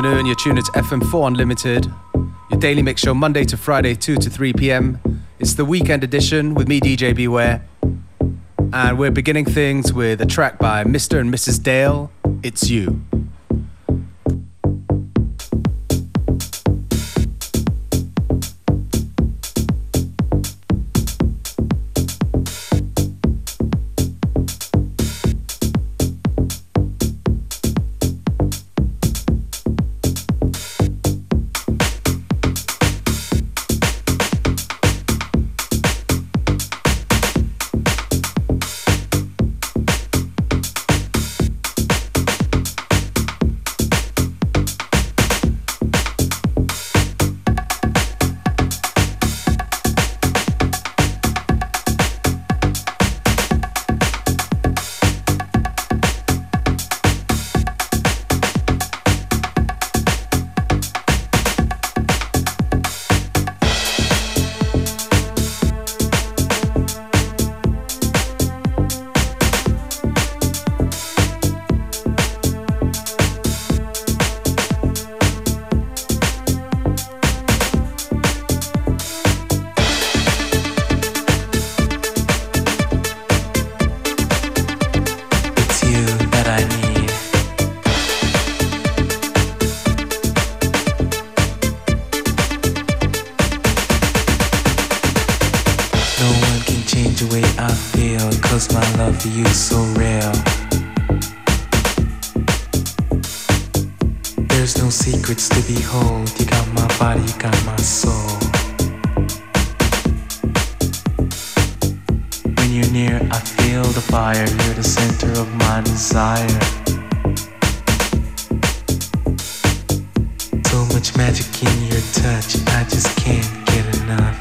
afternoon. You're tuned to FM4 Unlimited, your daily mix show Monday to Friday, 2 to 3 p.m. It's the weekend edition with me, DJ Beware. And we're beginning things with a track by Mr. and Mrs. Dale, It's You. Cause my love for you is so real. There's no secrets to behold. You got my body, you got my soul. When you're near, I feel the fire. You're the center of my desire. So much magic in your touch, I just can't get enough.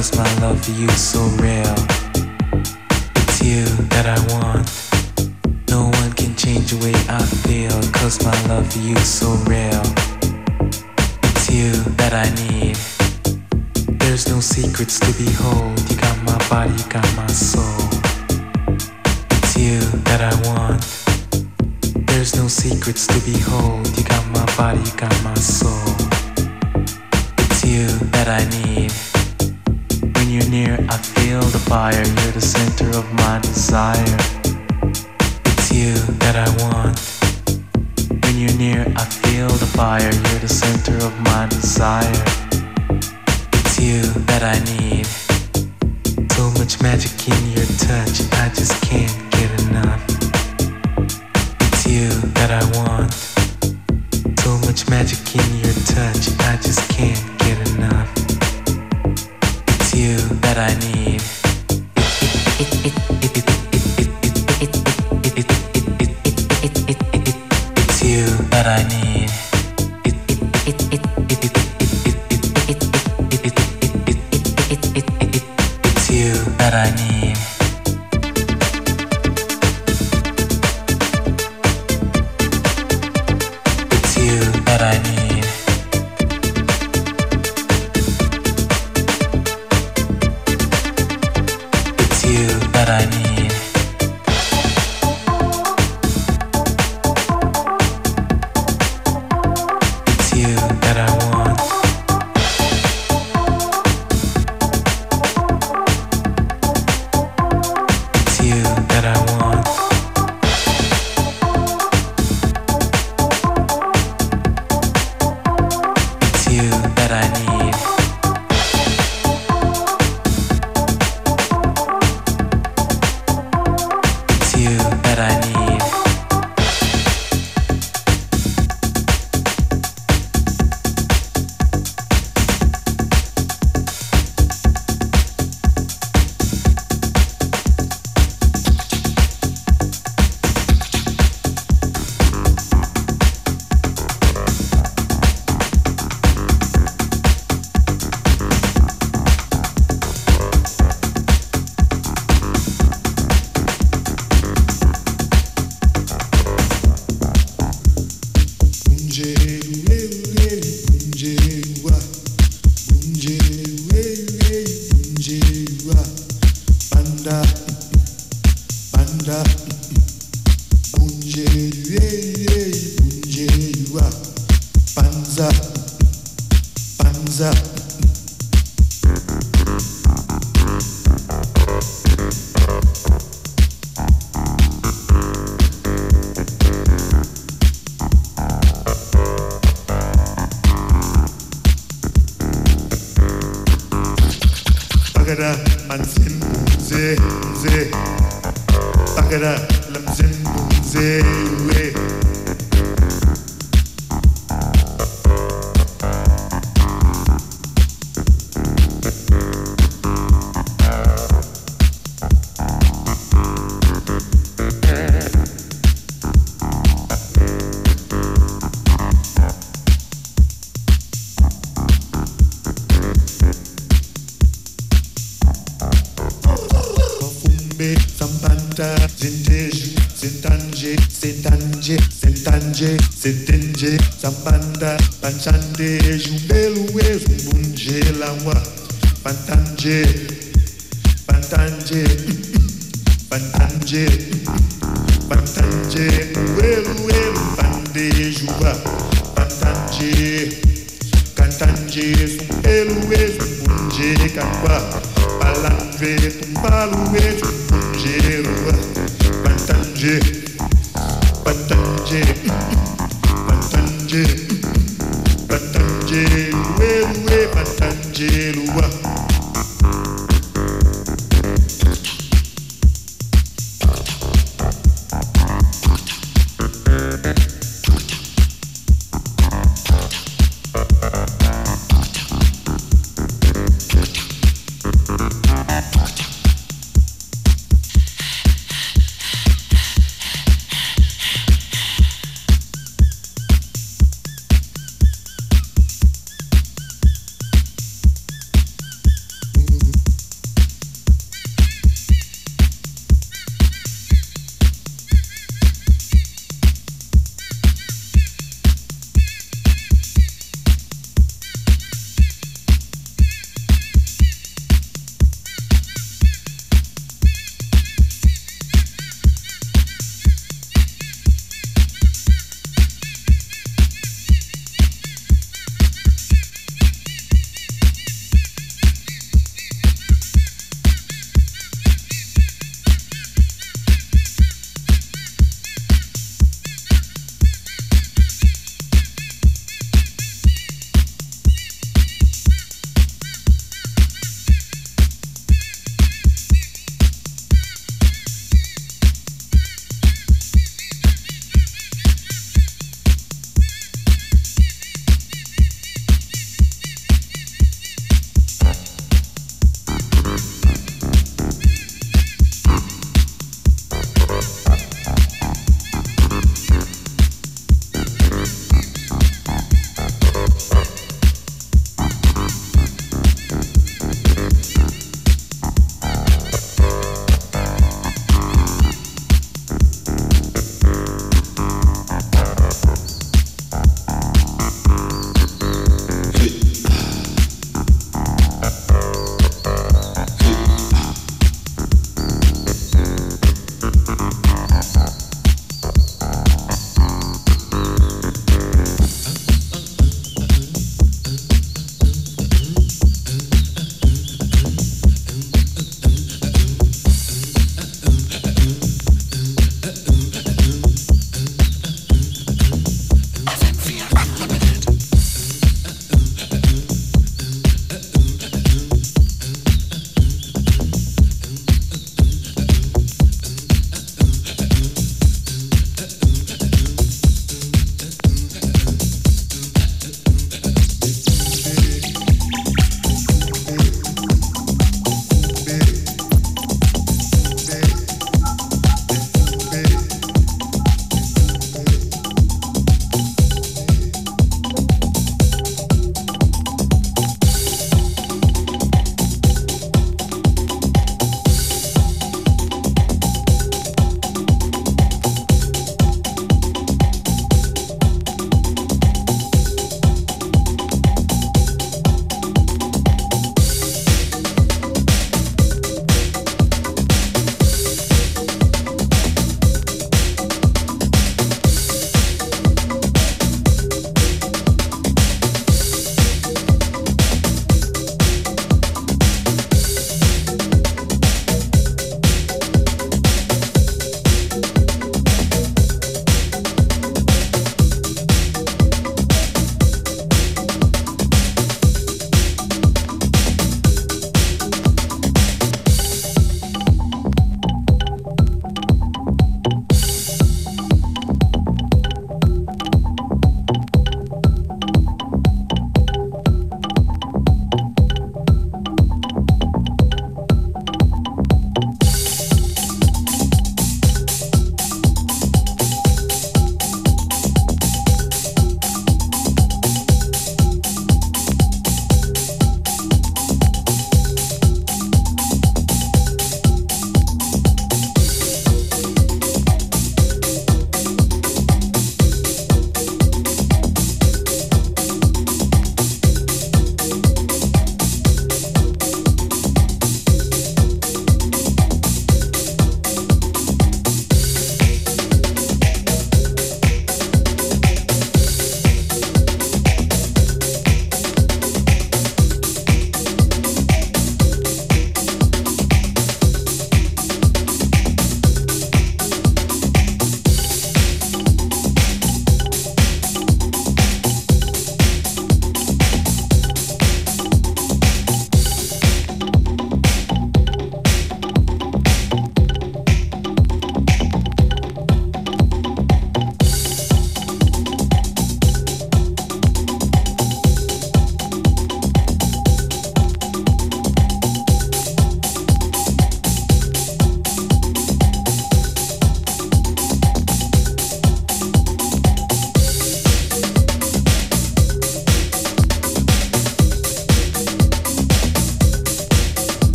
was my love for you so real? It's you that I want. No one can change the way I feel, cause my love for you so real. It's you that I need. There's no secrets to behold. You got my body, you got my soul. It's you that I want. There's no secrets to behold. You got my body, you got my soul. It's you that I need near, I feel the fire. You're the center of my desire. It's you that I want. When you're near, I feel the fire. You're the center of my desire. It's you that I need. So much magic in your touch, I just can't get enough. It's you that I want. So much magic in your touch, I just can't. I need. It's you that I need. تقرا لمزن ومزاوي Energy.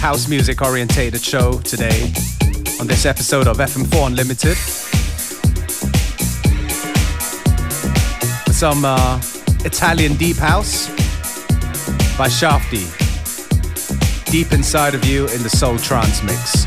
House music orientated show today on this episode of FM4 Unlimited. Some uh, Italian deep house by Shafty. Deep inside of you in the soul trance mix.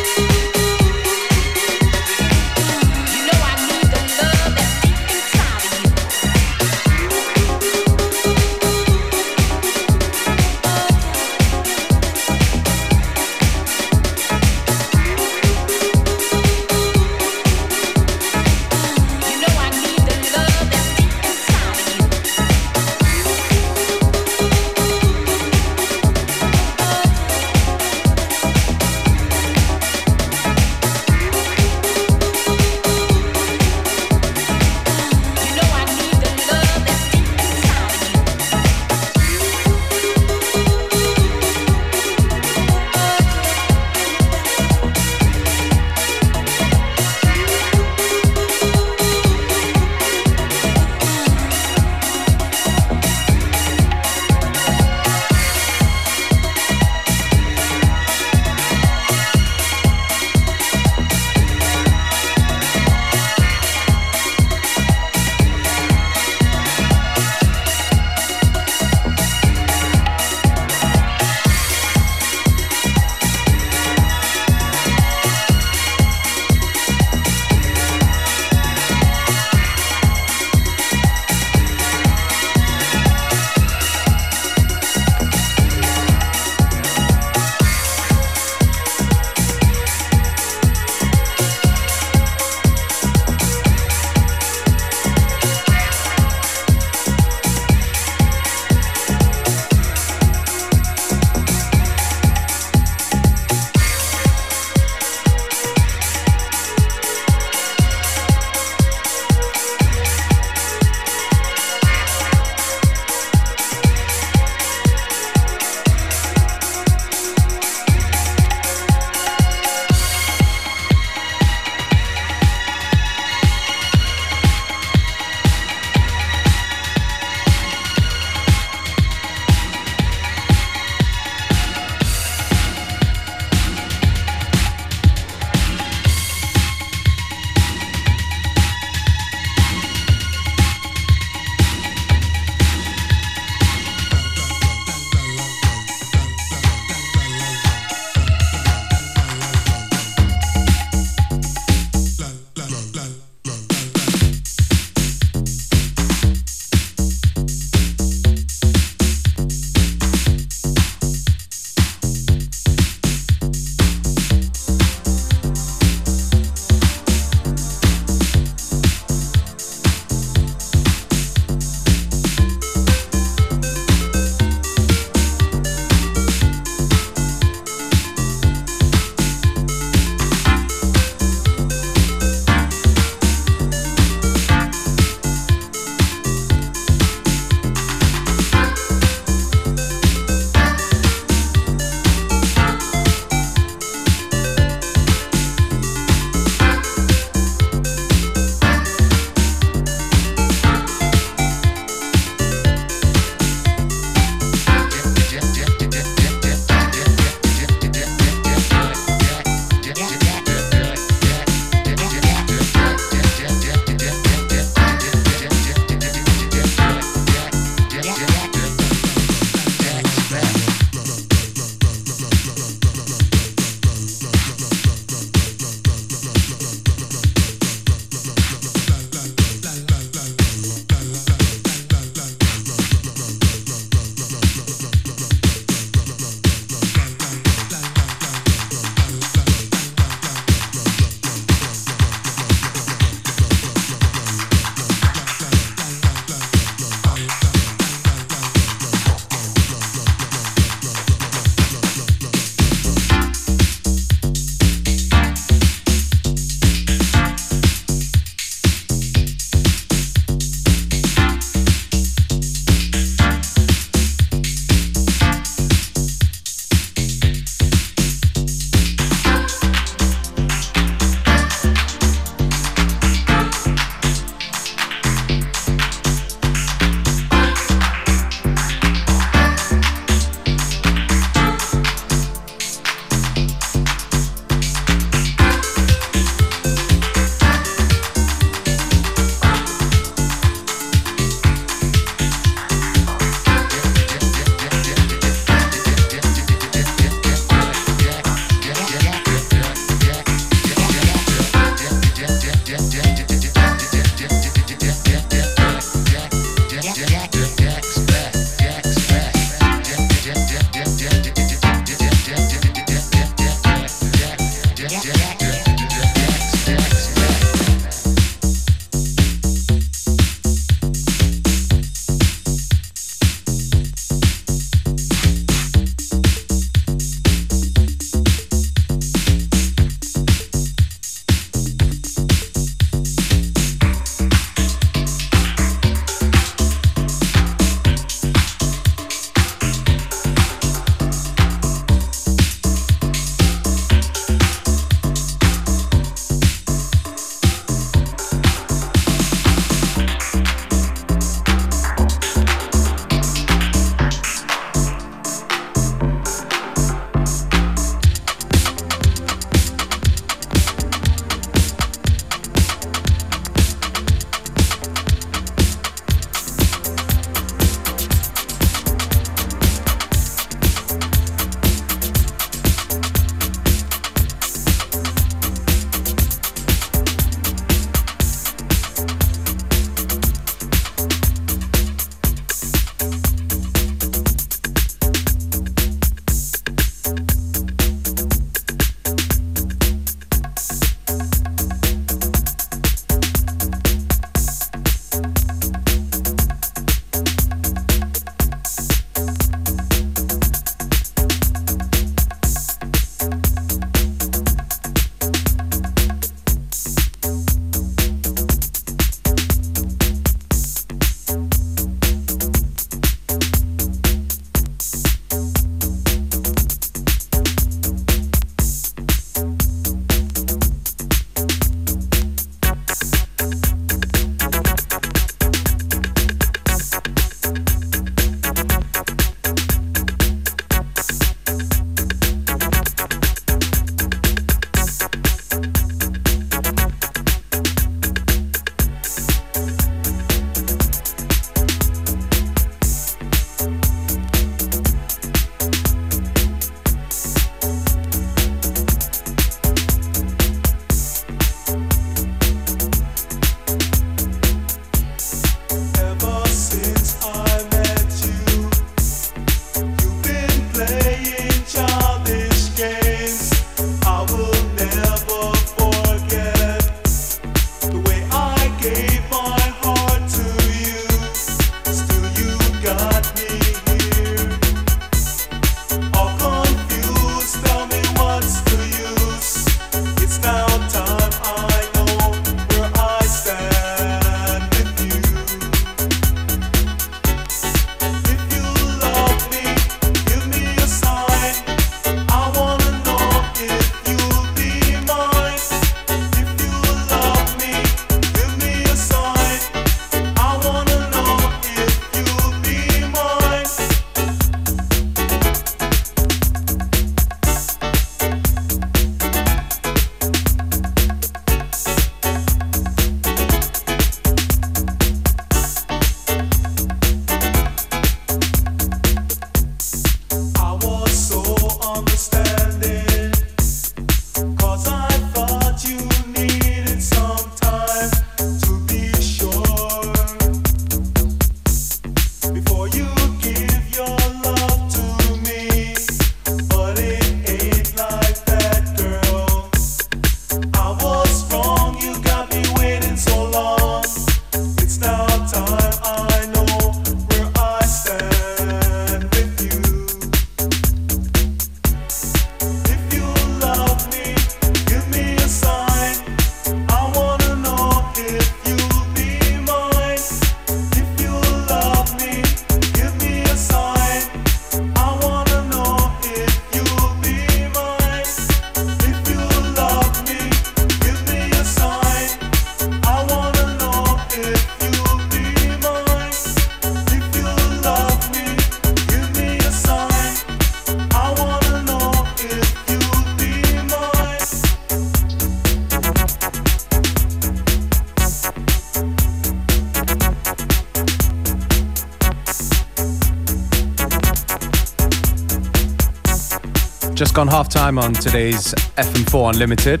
Time on today's FM4 Unlimited.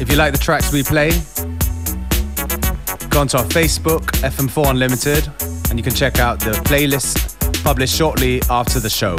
If you like the tracks we play, go onto our Facebook, FM4 Unlimited, and you can check out the playlist published shortly after the show.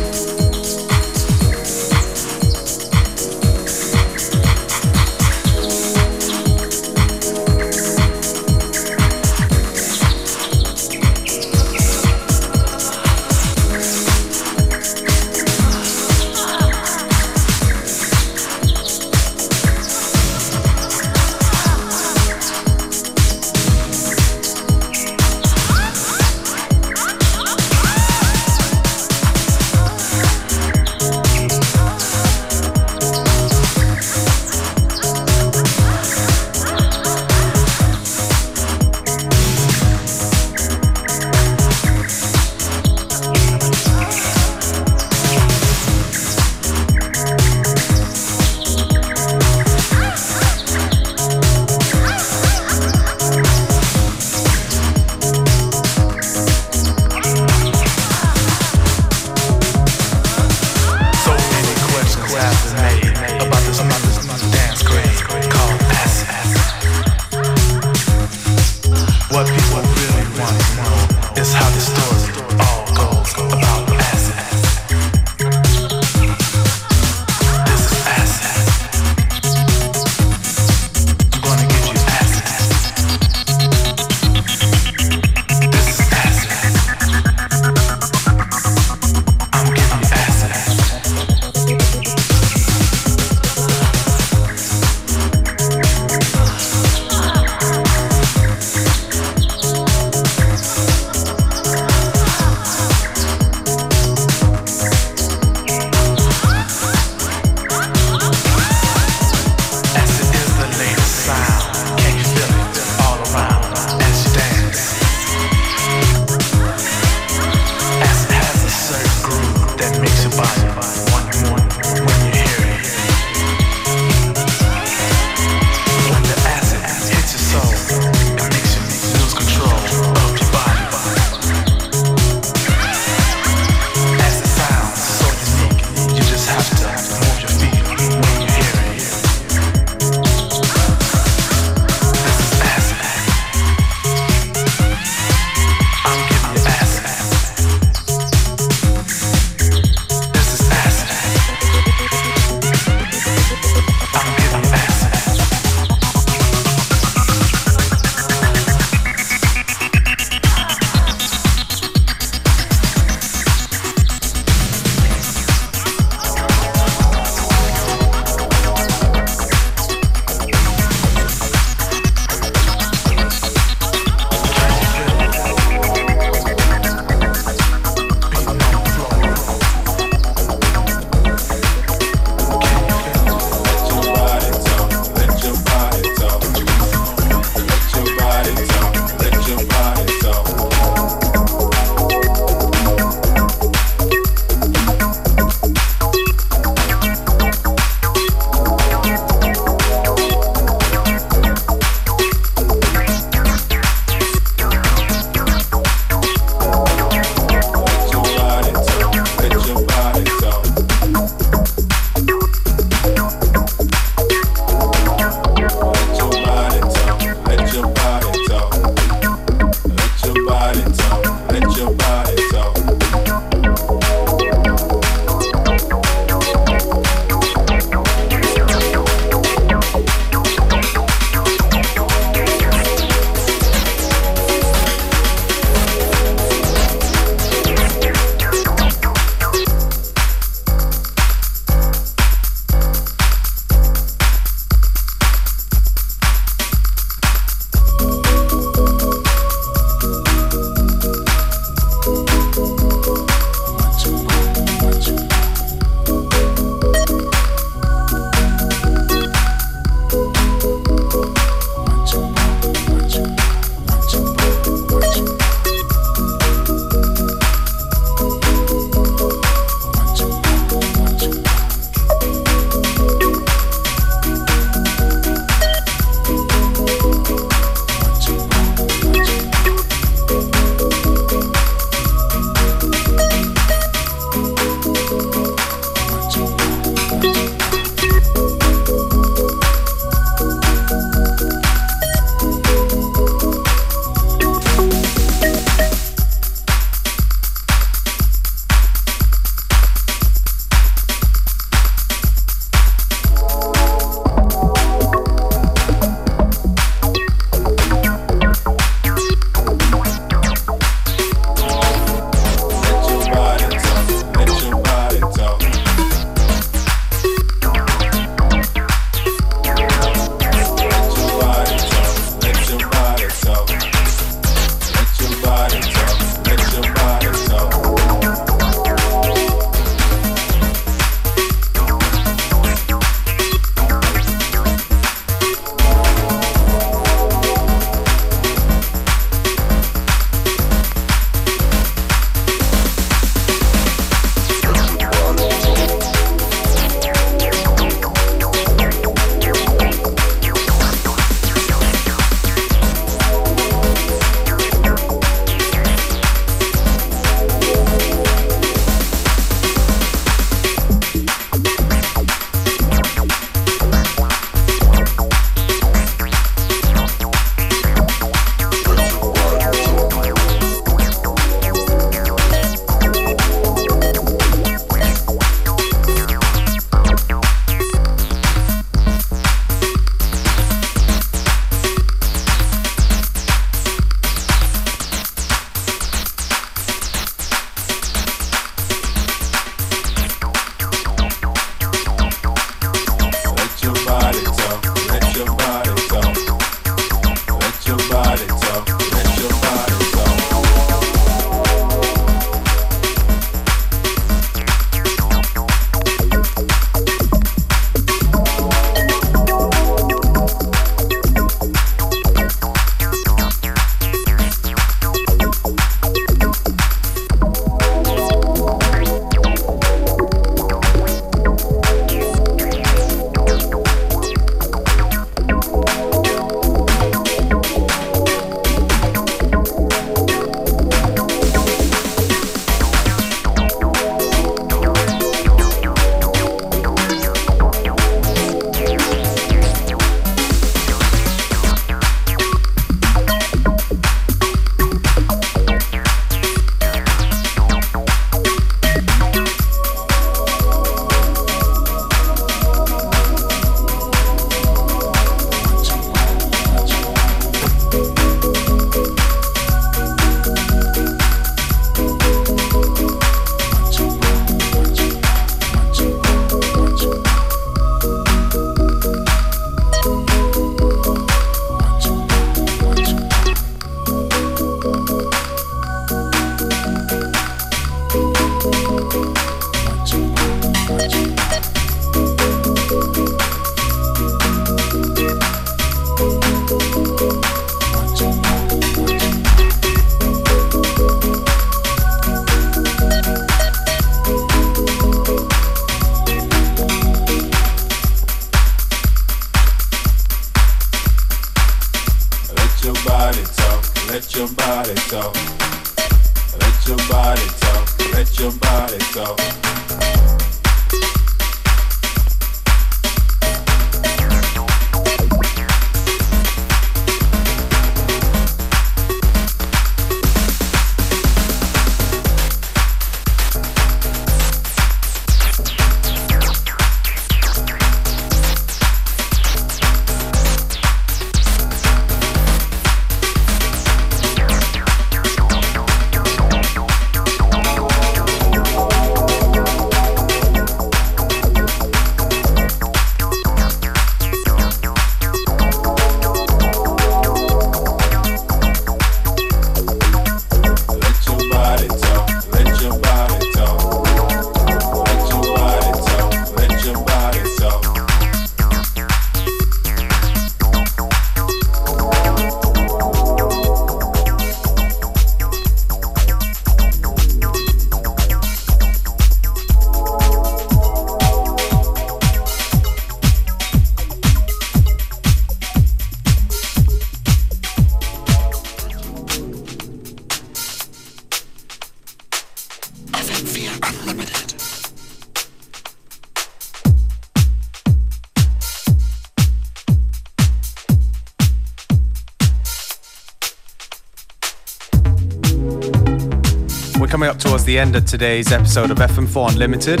The end of today's episode of FM4 Unlimited.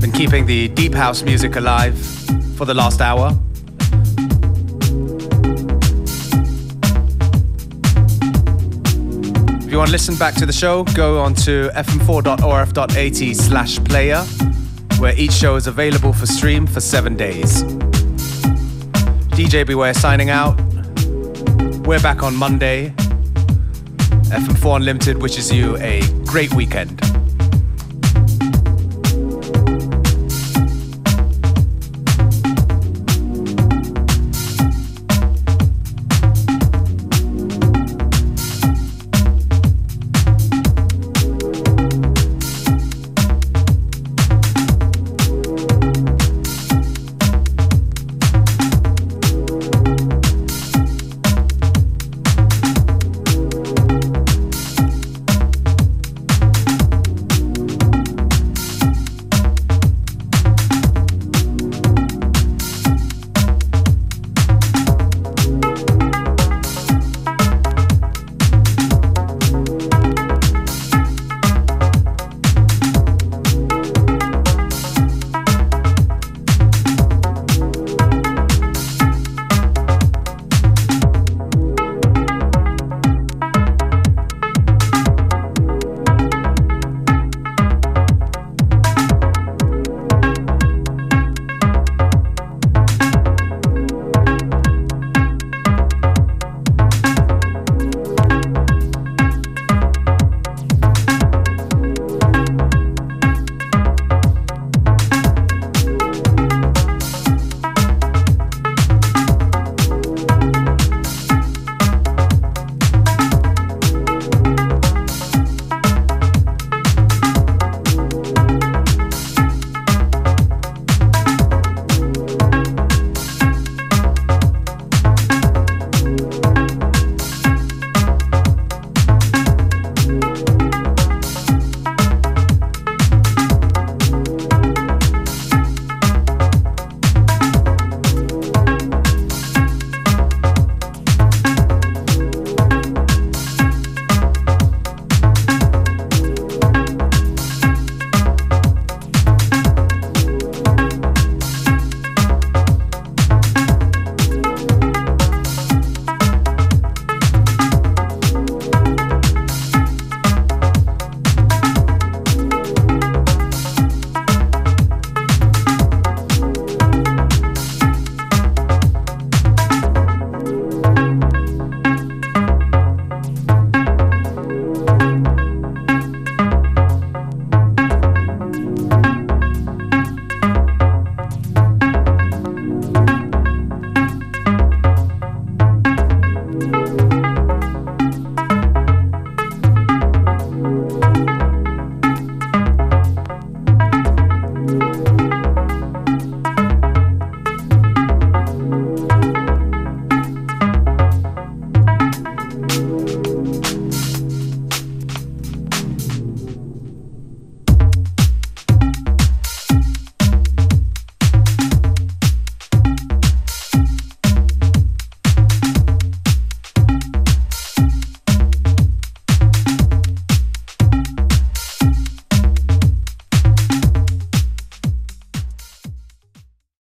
Been keeping the deep house music alive for the last hour. If you want to listen back to the show, go on to fm4.orf.at slash player, where each show is available for stream for seven days. DJ Beware signing out. We're back on Monday. FM4 Unlimited wishes you a great weekend.